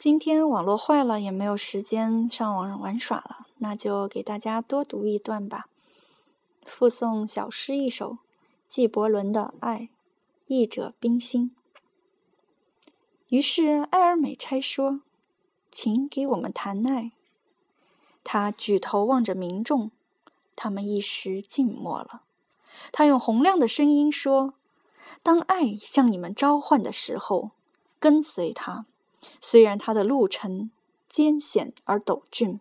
今天网络坏了，也没有时间上网玩耍了，那就给大家多读一段吧。附送小诗一首，纪伯伦的《爱》，译者冰心。于是埃尔美差说：“请给我们谈爱。”他举头望着民众，他们一时静默了。他用洪亮的声音说：“当爱向你们召唤的时候，跟随他。”虽然他的路程艰险而陡峻，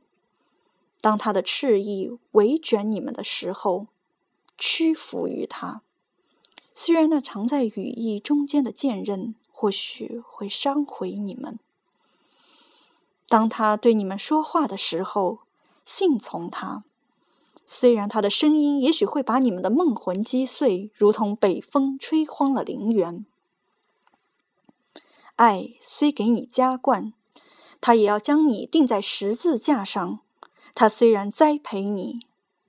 当他的翅翼围卷你们的时候，屈服于他。虽然那藏在羽翼中间的剑刃或许会伤毁你们，当他对你们说话的时候，信从他。虽然他的声音也许会把你们的梦魂击碎，如同北风吹荒了陵园。爱虽给你加冠，他也要将你钉在十字架上。他虽然栽培你，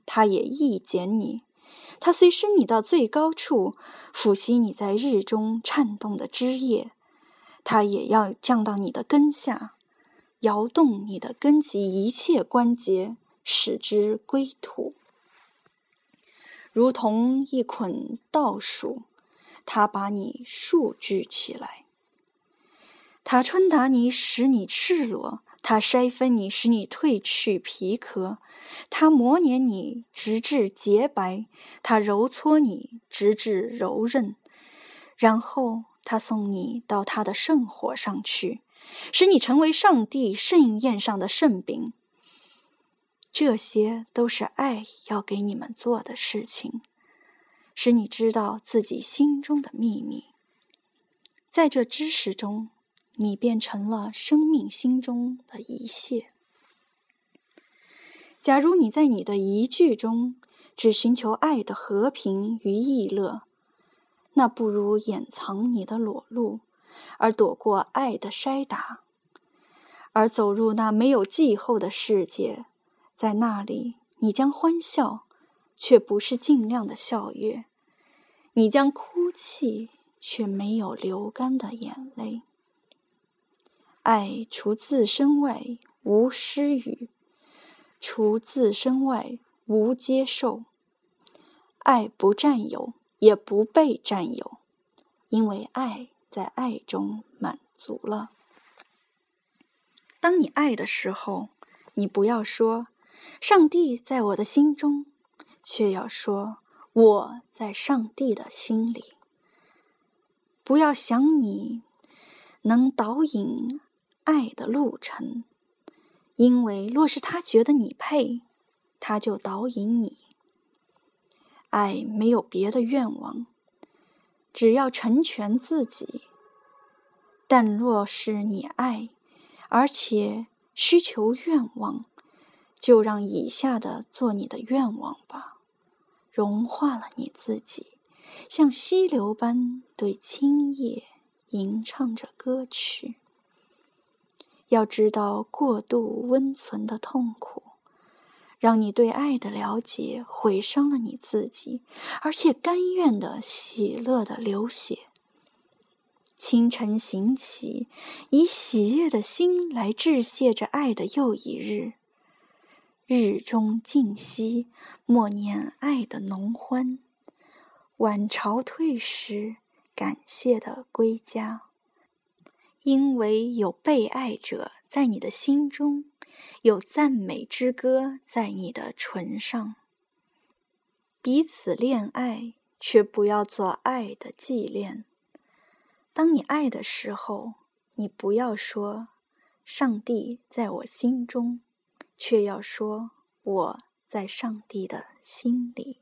他也易剪你。他虽升你到最高处，抚息你在日中颤动的枝叶，他也要降到你的根下，摇动你的根及一切关节，使之归土。如同一捆稻束，他把你束聚起来。他春打你，使你赤裸；他筛分你，使你褪去皮壳；他磨碾你，直至洁白；他揉搓你，直至柔韧。然后他送你到他的圣火上去，使你成为上帝盛宴上的圣饼。这些都是爱要给你们做的事情，使你知道自己心中的秘密。在这知识中。你变成了生命心中的一切。假如你在你的一句中只寻求爱的和平与逸乐，那不如掩藏你的裸露，而躲过爱的筛打，而走入那没有季后的世界。在那里，你将欢笑，却不是尽量的笑悦；你将哭泣，却没有流干的眼泪。爱除自身外无施予，除自身外无接受。爱不占有，也不被占有，因为爱在爱中满足了。当你爱的时候，你不要说“上帝在我的心中”，却要说“我在上帝的心里”。不要想你能导引。爱的路程，因为若是他觉得你配，他就导引你。爱没有别的愿望，只要成全自己。但若是你爱，而且需求愿望，就让以下的做你的愿望吧，融化了你自己，像溪流般对青叶吟唱着歌曲。要知道过度温存的痛苦，让你对爱的了解毁伤了你自己，而且甘愿的喜乐的流血。清晨醒起，以喜悦的心来致谢着爱的又一日。日中静息，默念爱的浓欢。晚朝退时，感谢的归家。因为有被爱者在你的心中，有赞美之歌在你的唇上。彼此恋爱，却不要做爱的纪念。当你爱的时候，你不要说“上帝在我心中”，却要说“我在上帝的心里”。